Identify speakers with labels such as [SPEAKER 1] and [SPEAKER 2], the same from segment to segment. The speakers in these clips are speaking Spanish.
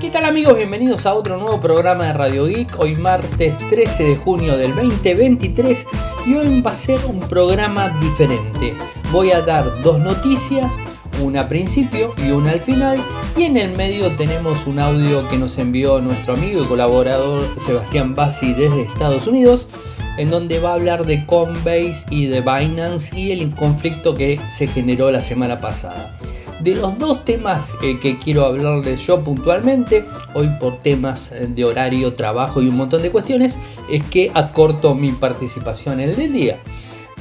[SPEAKER 1] ¿Qué tal amigos? Bienvenidos a otro nuevo programa de Radio Geek. Hoy martes 13 de junio del 2023 y hoy va a ser un programa diferente. Voy a dar dos noticias, una al principio y una al final y en el medio tenemos un audio que nos envió nuestro amigo y colaborador Sebastián Bassi desde Estados Unidos en donde va a hablar de Coinbase y de Binance y el conflicto que se generó la semana pasada. De los dos temas eh, que quiero hablarles yo puntualmente, hoy por temas eh, de horario, trabajo y un montón de cuestiones, es que acorto mi participación en el día.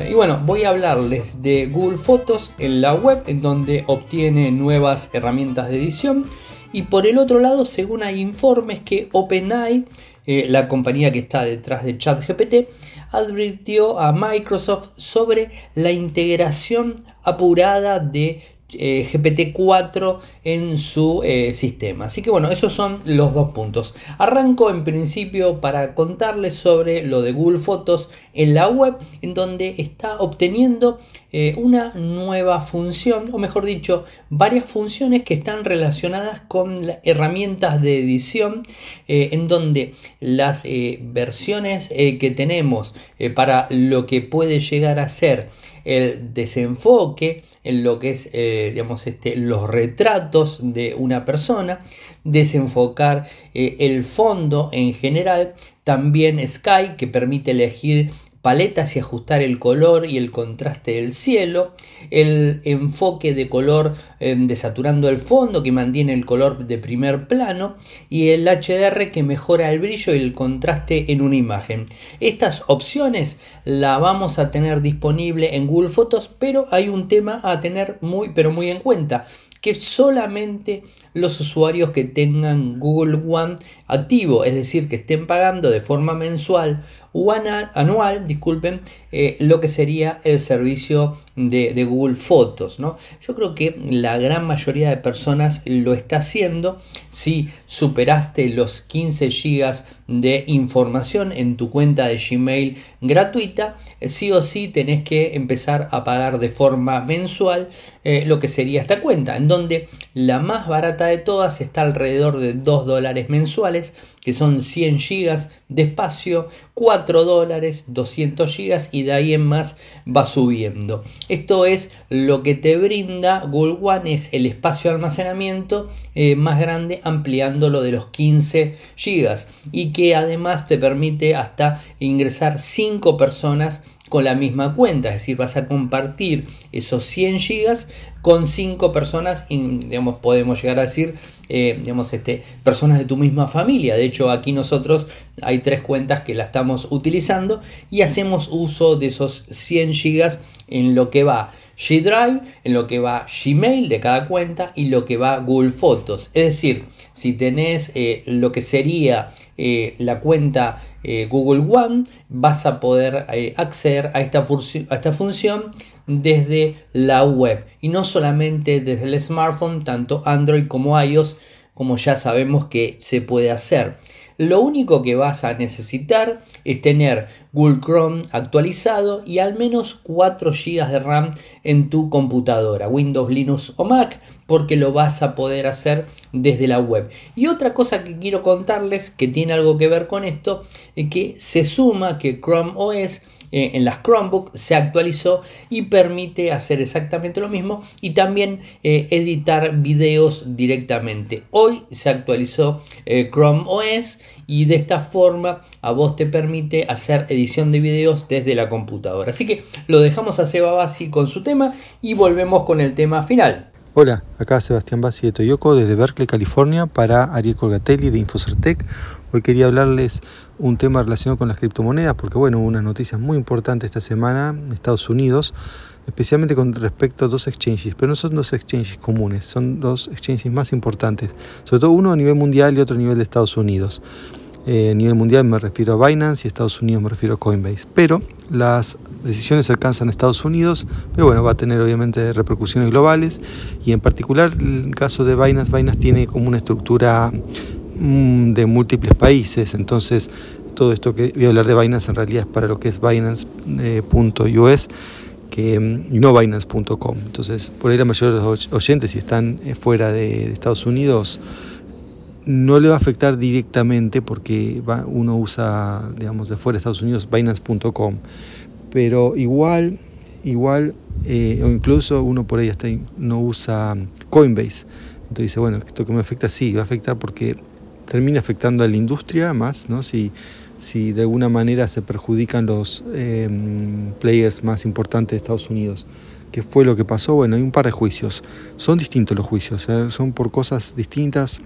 [SPEAKER 1] Y bueno, voy a hablarles de Google Fotos en la web, en donde obtiene nuevas herramientas de edición. Y por el otro lado, según hay informes que OpenAI, eh, la compañía que está detrás de ChatGPT, advirtió a Microsoft sobre la integración apurada de eh, GPT-4 en su eh, sistema. Así que bueno, esos son los dos puntos. Arranco en principio para contarles sobre lo de Google Fotos en la web, en donde está obteniendo eh, una nueva función, o mejor dicho, varias funciones que están relacionadas con herramientas de edición, en donde las versiones que tenemos para lo que puede llegar a ser el desenfoque en lo que es eh, digamos, este, los retratos de una persona, desenfocar eh, el fondo en general, también Sky que permite elegir paletas y ajustar el color y el contraste del cielo, el enfoque de color em, desaturando el fondo que mantiene el color de primer plano y el HDR que mejora el brillo y el contraste en una imagen. Estas opciones la vamos a tener disponible en Google Fotos, pero hay un tema a tener muy pero muy en cuenta que solamente los usuarios que tengan Google One activo, es decir, que estén pagando de forma mensual anual, disculpen, eh, lo que sería el servicio de, Google Fotos. ¿no? Yo creo que la gran mayoría de personas lo está haciendo. Si superaste los 15 GB de información en tu cuenta de Gmail gratuita, sí o sí tenés que empezar a pagar de forma mensual eh, lo que sería esta cuenta, en donde la más barata de todas está alrededor de 2 dólares mensuales que son 100 gigas de espacio, 4 dólares, 200 gigas y de ahí en más va subiendo. Esto es lo que te brinda Google One, es el espacio de almacenamiento eh, más grande ampliándolo de los 15 gigas y que además te permite hasta ingresar 5 personas con la misma cuenta, es decir, vas a compartir esos 100 gigas con 5 personas, y, digamos, podemos llegar a decir, eh, digamos, este, personas de tu misma familia. De hecho, aquí nosotros hay tres cuentas que la estamos utilizando y hacemos uso de esos 100 gigas en lo que va G Drive, en lo que va Gmail de cada cuenta y lo que va Google Fotos. Es decir, si tenés eh, lo que sería eh, la cuenta eh, Google One, vas a poder acceder a esta, a esta función desde la web y no solamente desde el smartphone, tanto Android como iOS, como ya sabemos que se puede hacer. Lo único que vas a necesitar es tener Google Chrome actualizado y al menos 4 GB de RAM en tu computadora, Windows, Linux o Mac, porque lo vas a poder hacer desde la web. Y otra cosa que quiero contarles que tiene algo que ver con esto, es que se suma que Chrome OS eh, en las Chromebook se actualizó y permite hacer exactamente lo mismo y también eh, editar videos directamente. Hoy se actualizó eh, Chrome OS y de esta forma a vos te permite hacer edición de videos desde la computadora. Así que lo dejamos a Seba Bassi con su tema y volvemos con el tema final.
[SPEAKER 2] Hola, acá Sebastián Bassi de Toyoko desde Berkeley, California para Ariel Colgatelli de Infocertec. Hoy quería hablarles un tema relacionado con las criptomonedas, porque bueno, hubo una noticia muy importante esta semana en Estados Unidos, especialmente con respecto a dos exchanges, pero no son dos exchanges comunes, son dos exchanges más importantes, sobre todo uno a nivel mundial y otro a nivel de Estados Unidos. Eh, a nivel mundial me refiero a Binance y a Estados Unidos me refiero a Coinbase. Pero las decisiones alcanzan a Estados Unidos, pero bueno, va a tener obviamente repercusiones globales y en particular el caso de Binance, Binance tiene como una estructura Mm, de múltiples países. Entonces, todo esto que voy a hablar de Binance en realidad es para lo que es Binance.us que, mm, y no Binance.com. Entonces, por ahí la mayoría de los oyentes, si están eh, fuera de, Estados Unidos, no le va a afectar directamente porque uno usa, digamos, de fuera de Estados Unidos, Binance.com, pero igual, igual, eh, o incluso uno por ahí hasta no usa Coinbase. Entonces dice, bueno, esto que me afecta, sí, va a afectar porque termina afectando a la industria más, ¿no? Si, si de alguna manera se perjudican los em, players más importantes de Estados Unidos. ¿Qué fue lo que pasó? Bueno, hay un par de juicios. Son distintos los juicios, ¿eh? son por cosas distintas,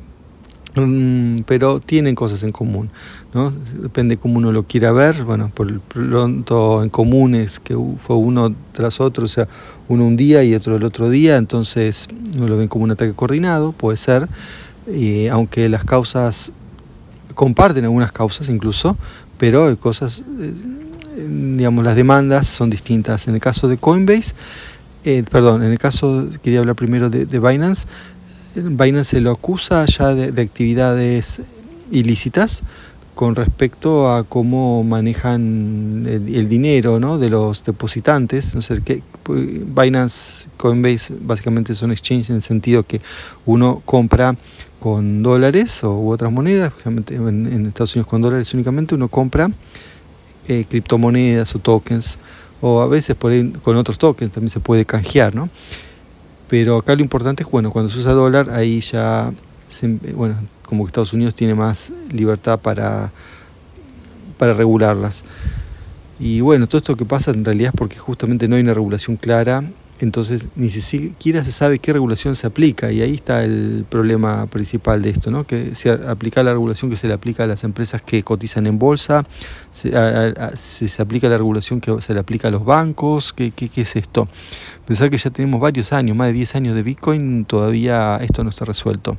[SPEAKER 2] pero tienen cosas en común. ¿no? Depende cómo uno lo quiera ver. Bueno, por pronto en común es que fue uno tras otro, o sea, uno un día y otro el otro día, entonces uno lo ven como un ataque coordinado, puede ser. Y aunque las causas comparten algunas causas incluso, pero hay cosas, eh, las demandas son distintas. En el caso de Coinbase, eh, perdón, en el caso, quería hablar primero de, Binance, Binance se lo acusa ya de, actividades ilícitas con respecto a cómo manejan el, dinero ¿no? de los depositantes. No sé, que Binance, Coinbase básicamente son exchanges en el sentido que uno compra con dólares o u otras monedas, en, Estados Unidos con dólares únicamente, uno compra eh, criptomonedas o tokens o a veces por con otros tokens también se puede canjear, ¿no? Pero acá lo importante es, bueno, cuando se usa dólar, ahí ya, bueno, como que Estados Unidos tiene más libertad para, para regularlas. Y bueno, todo esto que pasa en realidad es porque justamente no hay una regulación clara entonces ni siquiera se sabe qué regulación se aplica y ahí está el problema principal de esto, ¿no? que se aplica la regulación que se le aplica a las empresas que cotizan en bolsa, se, aplica la regulación que se le aplica a los bancos, ¿qué, es esto? Pensar que ya tenemos varios años, más de 10 años de Bitcoin, todavía esto no está resuelto.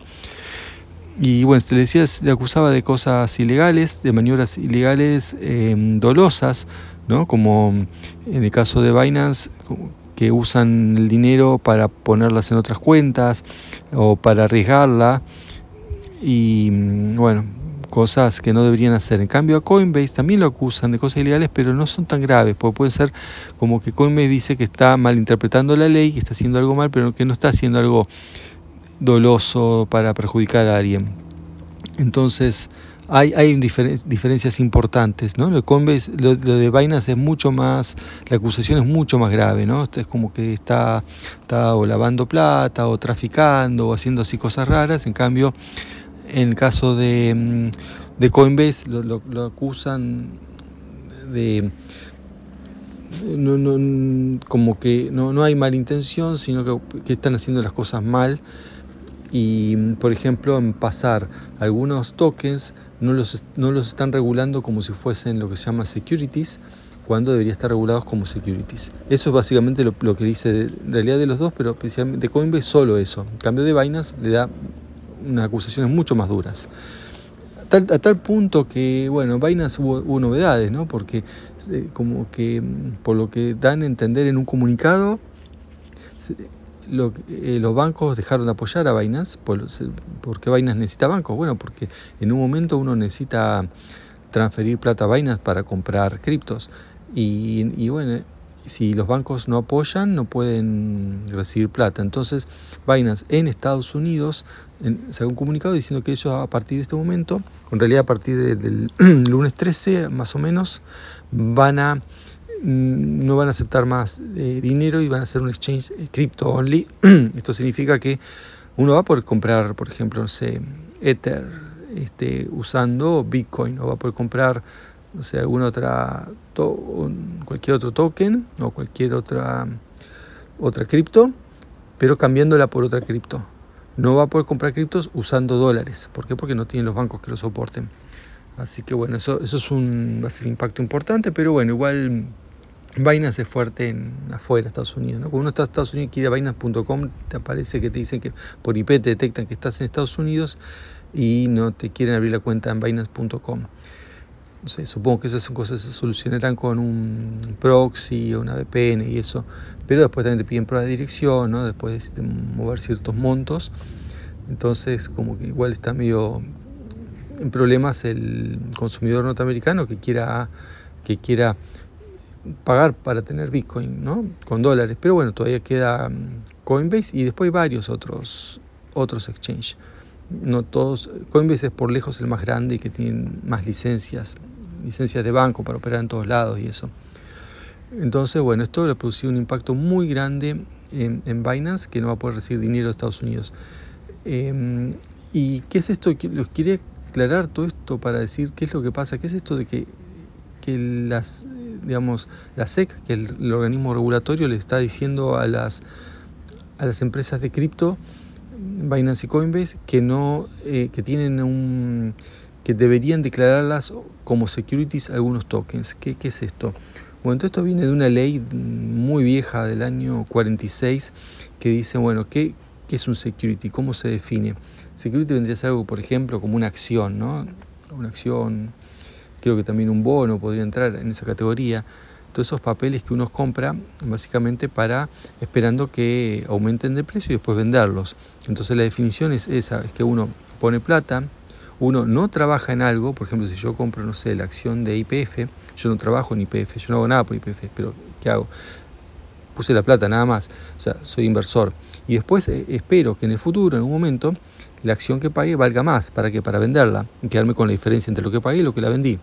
[SPEAKER 2] Y bueno, le decía, le acusaba de cosas ilegales, de maniobras ilegales em, dolosas, ¿no? como en el caso de Binance, que usan el dinero para ponerlas en otras cuentas o para arriesgarla y mm, bueno, cosas que no deberían hacer. En cambio a Coinbase también lo acusan de cosas ilegales, pero no son tan graves, porque puede ser como que Coinbase dice que está malinterpretando la ley, que está haciendo algo mal, pero que no está haciendo algo doloso para perjudicar a alguien. Entonces, hay, hay diferencias importantes, ¿no? Lo de, lo, de Binance es mucho más, la acusación es mucho más grave, ¿no? Es como que está, o lavando plata o traficando o haciendo así cosas raras, en cambio, en el caso de, mm, de Coinbase lo, lo, acusan de... No, no, como que no, no hay intención, sino que, que están haciendo las cosas mal y por ejemplo en pasar algunos tokens no los, no los están regulando como si fuesen lo que se llama securities, cuando debería estar regulados como securities. Eso es básicamente lo, que dice en realidad de los dos, pero especialmente de Coinbase solo eso. En cambio de Binance le da unas acusaciones mucho más duras. A tal, punto que, bueno, Binance hubo, hubo novedades, ¿no? Porque eh, como que mm, por lo que dan a entender en un comunicado, eh, los bancos dejaron de apoyar a Binance. Por, qué Binance necesita bancos? Bueno, porque en un momento uno necesita transferir plata a Binance para comprar criptos. Y, bueno, si los bancos no apoyan, no pueden recibir plata. Entonces, Binance en Estados Unidos ha un comunicado diciendo que ellos a partir de este momento, en realidad a partir del lunes 13 más o menos, van a no van a aceptar más eh, dinero y van a hacer un exchange eh, crypto only. Esto significa que uno va a poder comprar, por ejemplo, no sé, Ether este, usando Bitcoin o va a poder comprar, no sé, alguna otra, cualquier otro token o cualquier otra, otra cripto, pero cambiándola por otra cripto. No va a poder comprar criptos usando dólares. ¿Por qué? Porque no tienen los bancos que lo soporten. Así que bueno, eso, eso es un, va a ser impacto importante, pero bueno, igual Binance es fuerte en afuera, Estados Unidos. Cuando uno está en Estados Unidos y quiere Binance.com, te aparece que te dicen que por IP te detectan que estás en Estados Unidos y no te quieren abrir la cuenta en Binance.com. No sé, supongo que esas cosas se solucionarán con un proxy o una VPN y eso, pero después también te piden prueba de dirección, ¿no? después de mover ciertos montos. Entonces, como que igual está medio en problemas el consumidor norteamericano que quiera que quiera pagar para tener Bitcoin, ¿no? Con dólares. Pero bueno, todavía queda mm, Coinbase y después varios otros, otros exchanges. no todos, Coinbase es por lejos el más grande y que tiene más licencias, licencias de banco para operar en todos lados y eso. Entonces, bueno, esto ha producido un impacto muy grande en, Binance que no va a poder recibir dinero de Estados Unidos. Em, ¿Y qué es esto? Los quería aclarar todo esto para decir qué es lo que pasa, qué es esto de que, que las, digamos, la SEC, que el, organismo regulatorio le está diciendo a las, a las empresas de cripto Binance y Coinbase que no eh, que tienen un que deberían declararlas como securities algunos tokens. ¿Qué, es esto? Bueno, todo esto viene de una ley muy vieja del año 46 que dice, bueno, ¿qué, ¿qué, es un security? ¿Cómo se define? Security vendría a ser algo, por ejemplo, como una acción, ¿no? Una acción, creo que también un bono podría entrar en esa categoría todos esos papeles que uno compra básicamente para esperando que aumenten de precio y después venderlos. Entonces la definición es esa, es que uno pone plata, uno no trabaja en algo, por ejemplo, si yo compro, no sé, la acción de IPF, yo no trabajo en IPF, yo no hago nada por IPF, pero ¿qué hago? Puse la plata nada más, o sea, soy inversor. Y después eh, espero que en el futuro, en un momento, la acción que pague valga más. ¿Para qué? Para venderla y quedarme con la diferencia entre lo que pagué y lo que la vendí.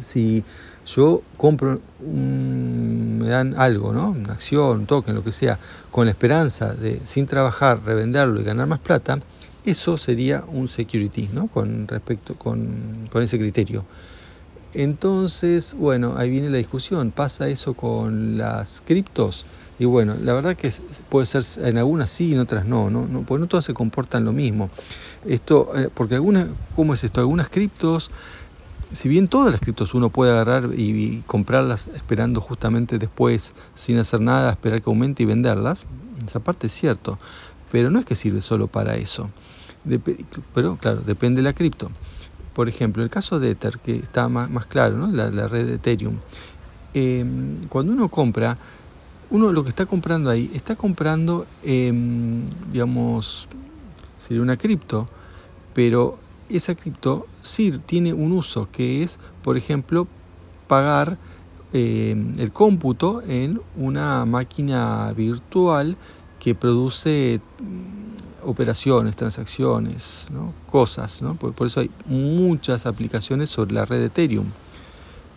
[SPEAKER 2] Si yo compro, me dan algo, ¿no? Una acción, un token, lo que sea, con la esperanza de, sin trabajar, revenderlo y ganar más plata, eso sería un security, ¿no? Con respecto, con, con ese criterio. Entonces, bueno, ahí viene la discusión. ¿Pasa eso con las criptos? Y bueno, la verdad que puede ser en algunas sí y en otras no, ¿no? porque no todas se comportan lo mismo. Esto, eh, porque algunas, ¿cómo es esto? Algunas criptos si bien todas las criptos uno puede agarrar y, comprarlas esperando justamente después, sin hacer nada, esperar que aumente y venderlas, esa parte es cierto, pero no es que sirve solo para eso. pero claro, depende de la cripto. Por ejemplo, el caso de Ether, que está más, claro, ¿no? la, red de Ethereum. Em, cuando uno compra, uno lo que está comprando ahí, está comprando, em, digamos, sería una cripto, pero esa cripto sí tiene un uso que es, por ejemplo, pagar eh, el cómputo en una máquina virtual que produce mm, operaciones, transacciones, cosas. Por, eso hay muchas aplicaciones sobre la red Ethereum.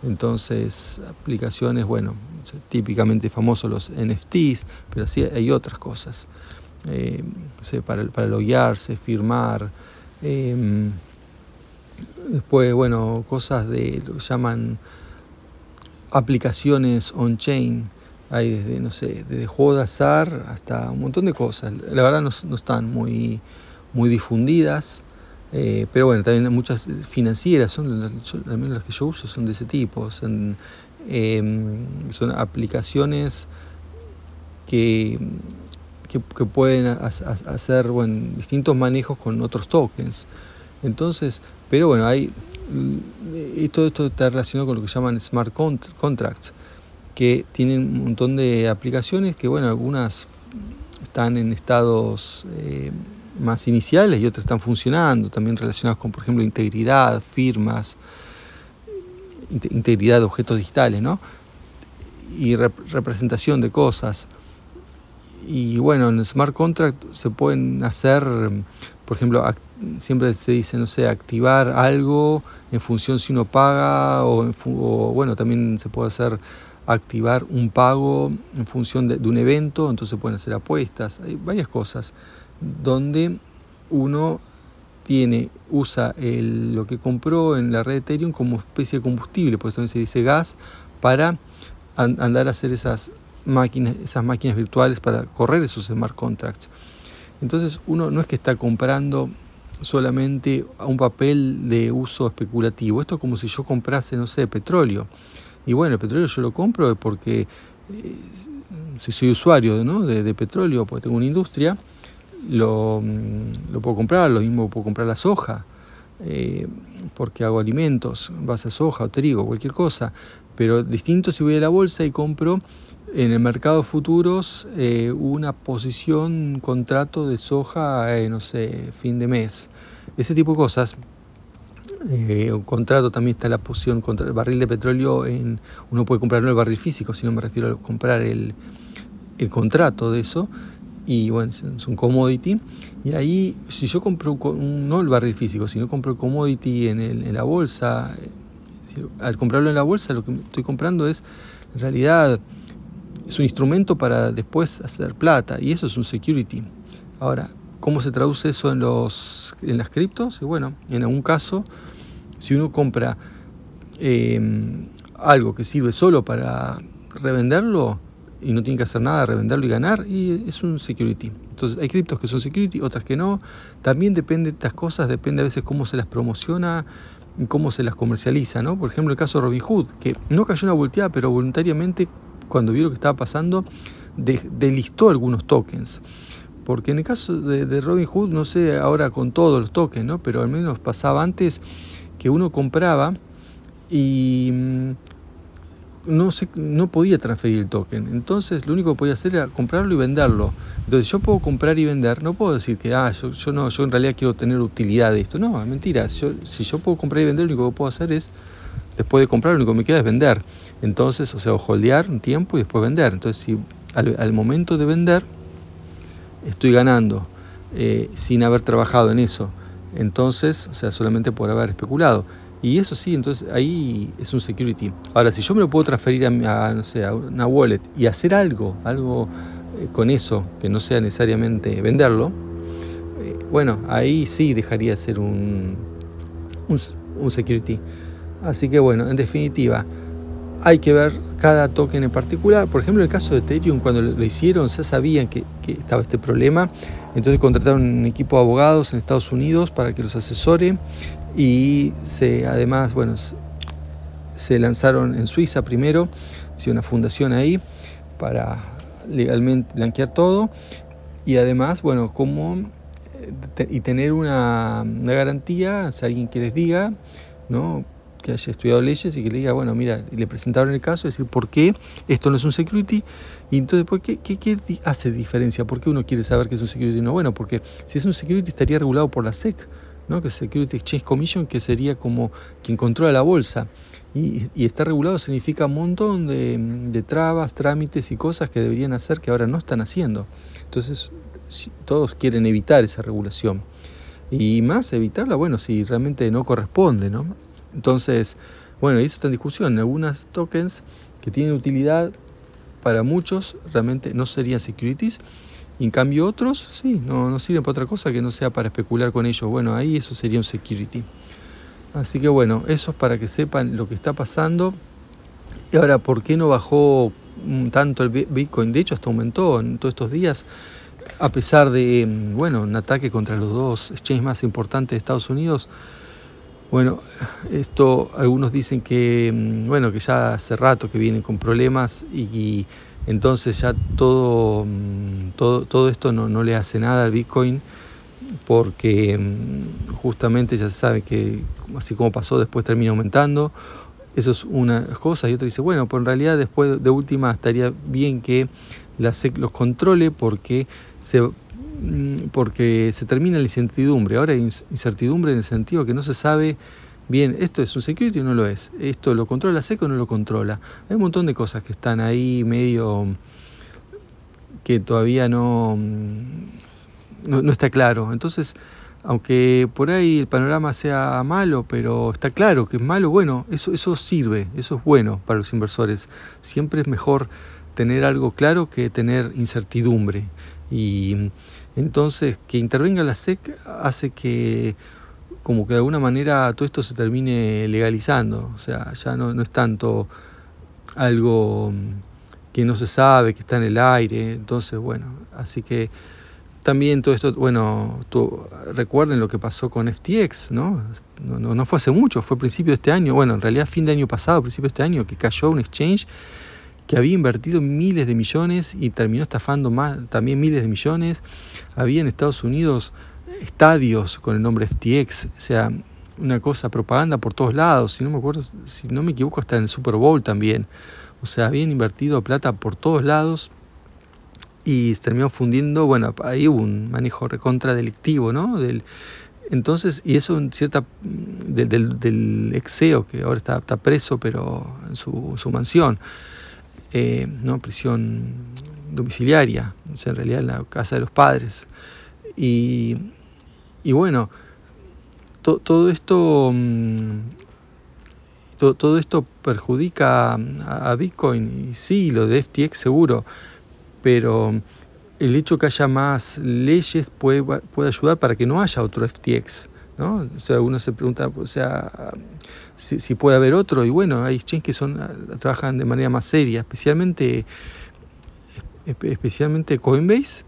[SPEAKER 2] Entonces, aplicaciones, bueno, típicamente famosos los NFTs, pero sí hay otras cosas. Eh, para, para loguearse, firmar, Em, después, bueno, cosas de lo que llaman aplicaciones on-chain. Hay desde, no sé, desde juego de azar hasta un montón de cosas. La verdad no, están muy, muy difundidas. Eh, pero bueno, también muchas financieras, son, al menos las que yo uso son de ese tipo. Son, em, son aplicaciones que que, pueden hacer bueno, distintos manejos con otros tokens. Entonces, pero bueno, hay y todo esto está relacionado con lo que llaman smart contracts, que tienen un montón de aplicaciones que, bueno, algunas están en estados eh, más iniciales y otras están funcionando, también relacionadas con, por ejemplo, integridad, firmas, integridad de objetos digitales, ¿no? Y representación de cosas. Y bueno, en el smart contract se pueden hacer, por ejemplo, siempre se dice, no sé, activar algo en función si uno paga o, bueno, también se puede hacer activar un pago en función de, un evento, entonces pueden hacer apuestas, hay varias cosas donde uno tiene, usa el, lo que compró en la red Ethereum como especie de combustible, por eso también se dice gas, para andar a hacer esas máquinas, esas máquinas virtuales para correr esos smart contracts. Entonces uno no es que está comprando solamente un papel de uso especulativo. Esto es como si yo comprase, no sé, petróleo. Y bueno, el petróleo yo lo compro porque eh, si soy usuario de, petróleo, porque tengo una industria, lo, mm, lo, puedo comprar, lo mismo puedo comprar la soja, eh, porque hago alimentos, base a soja o trigo, cualquier cosa. Pero distinto si voy a la bolsa y compro en el mercado futuros eh, una posición, un contrato de soja, no sé, fin de mes. Ese tipo de cosas. Eh, un contrato también está la posición contra el barril de petróleo. En, uno puede comprar no el barril físico, sino me refiero a comprar el, el contrato de eso. y bueno, es un commodity. Y ahí, si yo compro no el barril físico, sino compro el commodity en, el, en la bolsa, al comprarlo en la bolsa, lo que estoy comprando es, en realidad, es un instrumento para después hacer plata, y eso es un security. Ahora, ¿cómo se traduce eso en, los, en las criptos? Y bueno, en algún caso, si uno compra eh, algo que sirve solo para revenderlo, y no tiene que hacer nada, revenderlo y ganar, y es un security. Entonces hay criptos que son security, otras que no. También depende de estas cosas, depende a veces cómo se las promociona y cómo se las comercializa, ¿no? Por ejemplo, el caso de Robinhood, que no cayó una volteada, pero voluntariamente cuando vio lo que estaba pasando, delistó algunos tokens. Porque en el caso de, de Robinhood, no sé ahora con todos los tokens, ¿no? Pero al menos pasaba antes que uno compraba y mm, no, se, no podía transferir el token. Entonces lo único que podía hacer era comprarlo y venderlo. Entonces yo puedo comprar y vender, no puedo decir que ah, yo, yo no, yo en realidad quiero tener utilidad de esto. No, mentira. Si yo puedo comprar y vender, lo único que puedo hacer es, después de comprar, lo único que me queda es vender. Entonces, o sea, holdear un tiempo y después vender. Entonces, si al, momento de vender estoy ganando eh, sin haber trabajado en eso, entonces, o sea, solamente por haber especulado. Y eso sí, entonces ahí es un security. Ahora, si yo me lo puedo transferir a, no sé, a una wallet y hacer algo, algo eh, con eso, que no sea necesariamente venderlo, eh, bueno, ahí sí dejaría de ser un, un, security. Así que bueno, en definitiva, hay que ver cada token en particular. Por ejemplo, el caso de Ethereum, cuando lo hicieron, ya sabían que, que, estaba este problema. Entonces contrataron un equipo de abogados en Estados Unidos para que los asesore y se, además, bueno, se lanzaron en Suiza primero, hizo una fundación ahí para legalmente blanquear todo y además, bueno, como eh, y tener una, una garantía, si alguien que les diga, ¿no? Que haya estudiado leyes y que le diga, bueno, mira, le presentaron el caso, decir, ¿por qué esto no es un security? Y entonces, ¿por qué, qué, hace diferencia? ¿Por qué uno quiere saber que es un security? No, bueno, porque si es un security estaría regulado por la SEC, ¿no? que es Security Exchange Commission, que sería como quien controla la bolsa. Y, y está regulado significa un montón de, trabas, trámites y cosas que deberían hacer que ahora no están haciendo. Entonces, todos quieren evitar esa regulación. Y más evitarla, bueno, si realmente no corresponde, ¿no? Entonces, bueno, eso está en discusión. Algunas tokens que tienen utilidad para muchos realmente no serían securities y en cambio otros, sí, no, no sirven para otra cosa que no sea para especular con ellos. Bueno, ahí eso sería un security. Así que bueno, eso es para que sepan lo que está pasando. Y ahora, ¿por qué no bajó tanto el Bitcoin? De hecho, hasta aumentó en todos estos días, a pesar de, mm, bueno, un ataque contra los dos exchanges más importantes de Estados Unidos. Bueno, esto algunos dicen que, mm, bueno, que ya hace rato que vienen con problemas y entonces ya todo, mm, todo, todo esto no, no, le hace nada al Bitcoin porque mm, justamente ya se sabe que así como pasó después termina aumentando. Eso es una cosa y otro dice, bueno, pues en realidad después de última estaría bien que la SEC los controle porque se, porque se termina la incertidumbre. Ahora hay incertidumbre en el sentido que no se sabe bien, esto es un security o no lo es, esto lo controla SEC o no lo controla. Hay un montón de cosas que están ahí medio que todavía no, no, está claro. Entonces, aunque por ahí el panorama sea malo, pero está claro que es malo, bueno, eso, eso sirve, eso es bueno para los inversores. Siempre es mejor tener algo claro que tener incertidumbre. Y entonces que intervenga la SEC hace que como que de alguna manera todo esto se termine legalizando, o sea, ya no, no es tanto algo mm, que no se sabe, que está en el aire, entonces bueno, así que también todo esto, bueno, recuerden lo que pasó con FTX, ¿no? ¿no? No, fue hace mucho, fue principio de este año, bueno, en realidad fin de año pasado, principio de este año, que cayó un exchange que había invertido miles de millones y terminó estafando también miles de millones. Había en Estados Unidos estadios con el nombre FTX, o sea, una cosa propaganda por todos lados, si no me acuerdo, si no me equivoco hasta en el Super Bowl también. O sea, habían invertido plata por todos lados y se terminó fundiendo, bueno, ahí hubo un manejo recontra delictivo, ¿no? Entonces, y eso en cierta del, del, exeo que ahora está, está, preso, pero en su, su mansión. ¿No? prisión domiciliaria, sea, en realidad en la casa de los padres. Y, y bueno, todo esto mm, todo esto perjudica a, Bitcoin y sí, lo de FTX seguro, pero el hecho que haya más leyes puede, puede ayudar para que no haya otro FTX. ¿No? O sea, uno se pregunta, o sea, si, puede haber otro, y bueno, hay exchanges que son, trabajan de manera más seria, especialmente, especialmente Coinbase,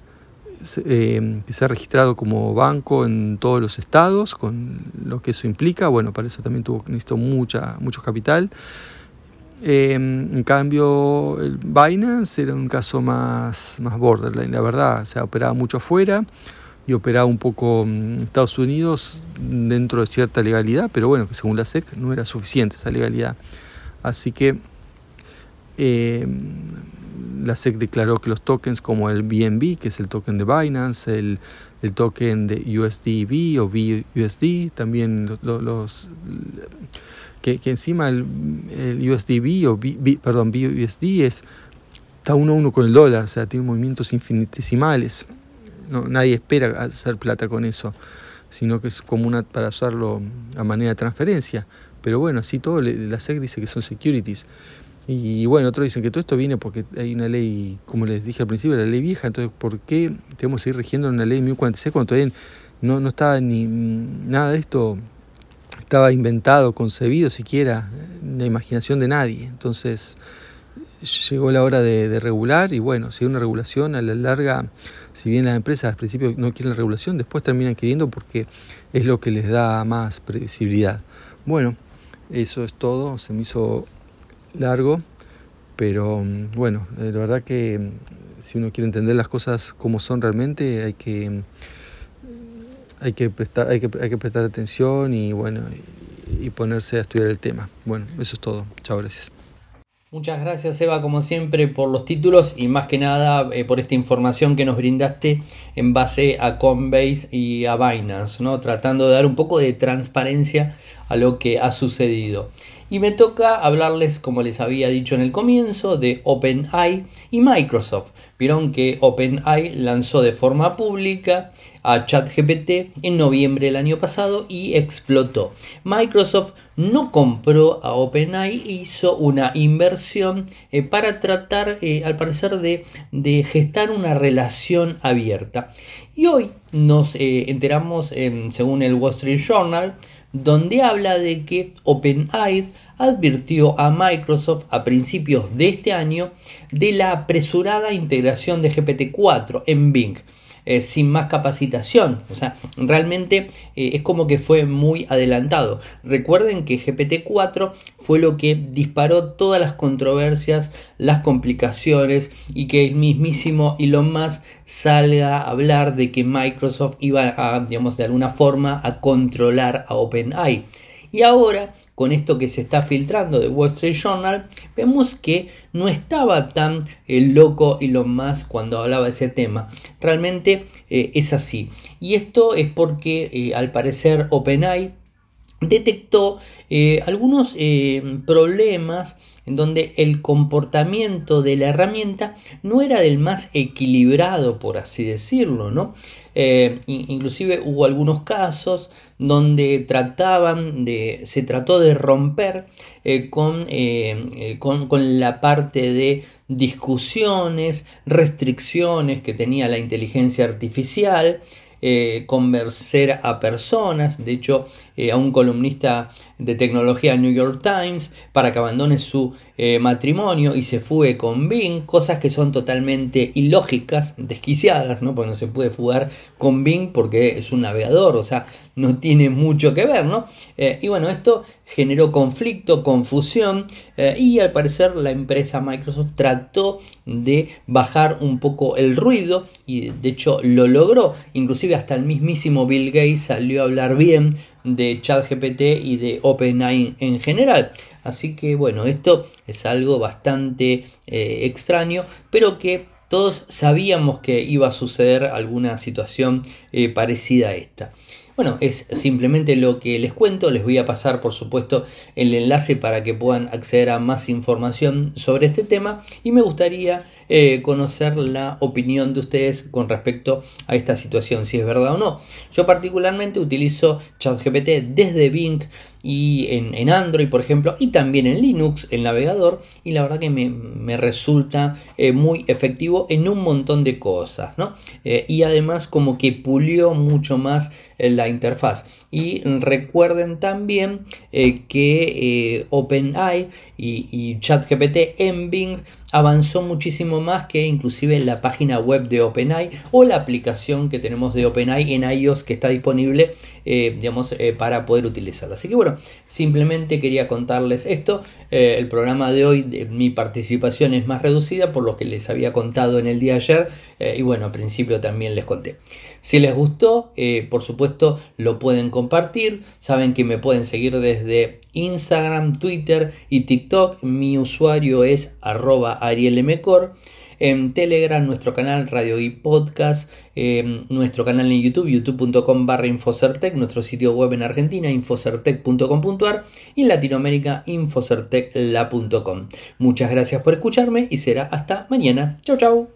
[SPEAKER 2] eh, que se ha registrado como banco en todos los estados, con lo que eso implica. Bueno, para eso también tuvo, necesitó mucha, mucho capital. Eh, en cambio, el Binance era un caso más, más borderline, la verdad. Se ha operado mucho afuera y operaba un poco en Estados Unidos dentro de cierta legalidad, pero bueno, que según la SEC no era suficiente esa legalidad. Así que eh, la SEC declaró que los tokens como el BNB, que es el token de Binance, el, token de USDB o BUSD, también los, que, encima el, USDB o perdón, BUSD es, está uno a uno con el dólar, o sea, tiene movimientos infinitesimales. No, nadie espera hacer plata con eso, sino que es como una para usarlo a manera de transferencia. Pero bueno, así todo, la SEC dice que son securities. Y bueno, otros dicen que todo esto viene porque hay una ley, como les dije al principio, la ley vieja, entonces ¿por qué tenemos que ir rigiendo una ley 1046 cuando todavía no, no estaba ni nada de esto estaba inventado, concebido siquiera en la imaginación de nadie? Entonces llegó la hora de, regular y bueno, si hay una regulación a la larga, si bien las empresas al principio no quieren la regulación, después terminan queriendo porque es lo que les da más previsibilidad. Bueno, eso es todo, se me hizo largo, pero mm, bueno, eh, la verdad que mm, si uno quiere entender las cosas como son realmente, hay que mm, hay que prestar, hay que, hay que prestar atención y bueno, y, ponerse a estudiar el tema. Bueno, eso es todo. Chao, gracias.
[SPEAKER 1] Muchas gracias Eva como siempre por los títulos y más que nada eh, por esta información que nos brindaste en base a Coinbase y a Binance, ¿no? tratando de dar un poco de transparencia a lo que ha sucedido. Y me toca hablarles, como les había dicho en el comienzo, de OpenAI y Microsoft. Vieron que OpenAI lanzó de forma pública a ChatGPT en noviembre del año pasado y explotó. Microsoft no compró a OpenAI, hizo una inversión eh, para tratar, eh, al parecer, de, de, gestar una relación abierta. Y hoy nos eh, enteramos, según el Wall Street Journal, donde habla de que OpenAI advirtió a Microsoft a principios de este año de la apresurada integración de GPT-4 en Bing. Eh, sin más capacitación. O sea, realmente eh, es como que fue muy adelantado. Recuerden que GPT-4 fue lo que disparó todas las controversias, las complicaciones y que el mismísimo Elon Musk salga a hablar de que Microsoft iba a, digamos, de alguna forma a controlar a OpenAI. Y ahora con esto que se está filtrando de Wall Street Journal, vemos que no estaba tan eh, loco Elon Musk cuando hablaba de ese tema. Realmente eh, es así. Y esto es porque eh, al parecer OpenAI detectó algunos problemas en donde el comportamiento de la herramienta no era del más equilibrado, por así decirlo, ¿no? Inclusive hubo algunos casos donde trataban de, se trató de romper eh, con, eh, eh, con, con la parte de discusiones, restricciones que tenía la inteligencia artificial, convencer a personas, de hecho a un columnista de tecnología New York Times para que abandone su eh, matrimonio y se fugue con Bing, cosas que son totalmente ilógicas, desquiciadas, ¿no? Porque no se puede fugar con Bing porque es un navegador, o sea, no tiene mucho que ver, ¿no? Eh, y bueno, esto generó conflicto, confusión eh, y al parecer la empresa Microsoft trató de bajar un poco el ruido y de hecho lo logró, inclusive hasta el mismísimo Bill Gates salió a hablar bien de ChatGPT y de OpenAI en general. Así que bueno, esto es algo bastante eh, extraño, pero que todos sabíamos que iba a suceder alguna situación eh, parecida a esta. Bueno, es simplemente lo que les cuento. Les voy a pasar, por supuesto, el enlace para que puedan acceder a más información sobre este tema. Y me gustaría eh, conocer la opinión de ustedes con respecto a esta situación, si es verdad o no. Yo particularmente utilizo ChatGPT desde Bing y en, Android, por ejemplo, y también en Linux, el navegador, y la verdad que me, resulta eh, muy efectivo en un montón de cosas, ¿no? Eh, y además como que pulió mucho más la interfaz. Y recuerden también que OpenAI y, ChatGPT en Bing avanzó muchísimo más que inclusive la página web de OpenAI o la aplicación que tenemos de OpenAI en iOS que está disponible eh, digamos, eh, para poder utilizarla. Así que bueno, simplemente quería contarles esto. Eh, el programa de hoy, mi participación es más reducida por lo que les había contado en el día de ayer y bueno, al principio también les conté. Si les gustó, por supuesto, lo pueden compartir. Saben que me pueden seguir desde Instagram, Twitter y TikTok. Mi usuario es arroba arielmcor. En Telegram, nuestro canal Radio y Podcast, em, nuestro canal en YouTube, youtube.com barra Infocertec, nuestro sitio web en Argentina, infocertec.com.ar y en Latinoamérica, infocertecla.com. Muchas gracias por escucharme y será hasta mañana. Chau, chau.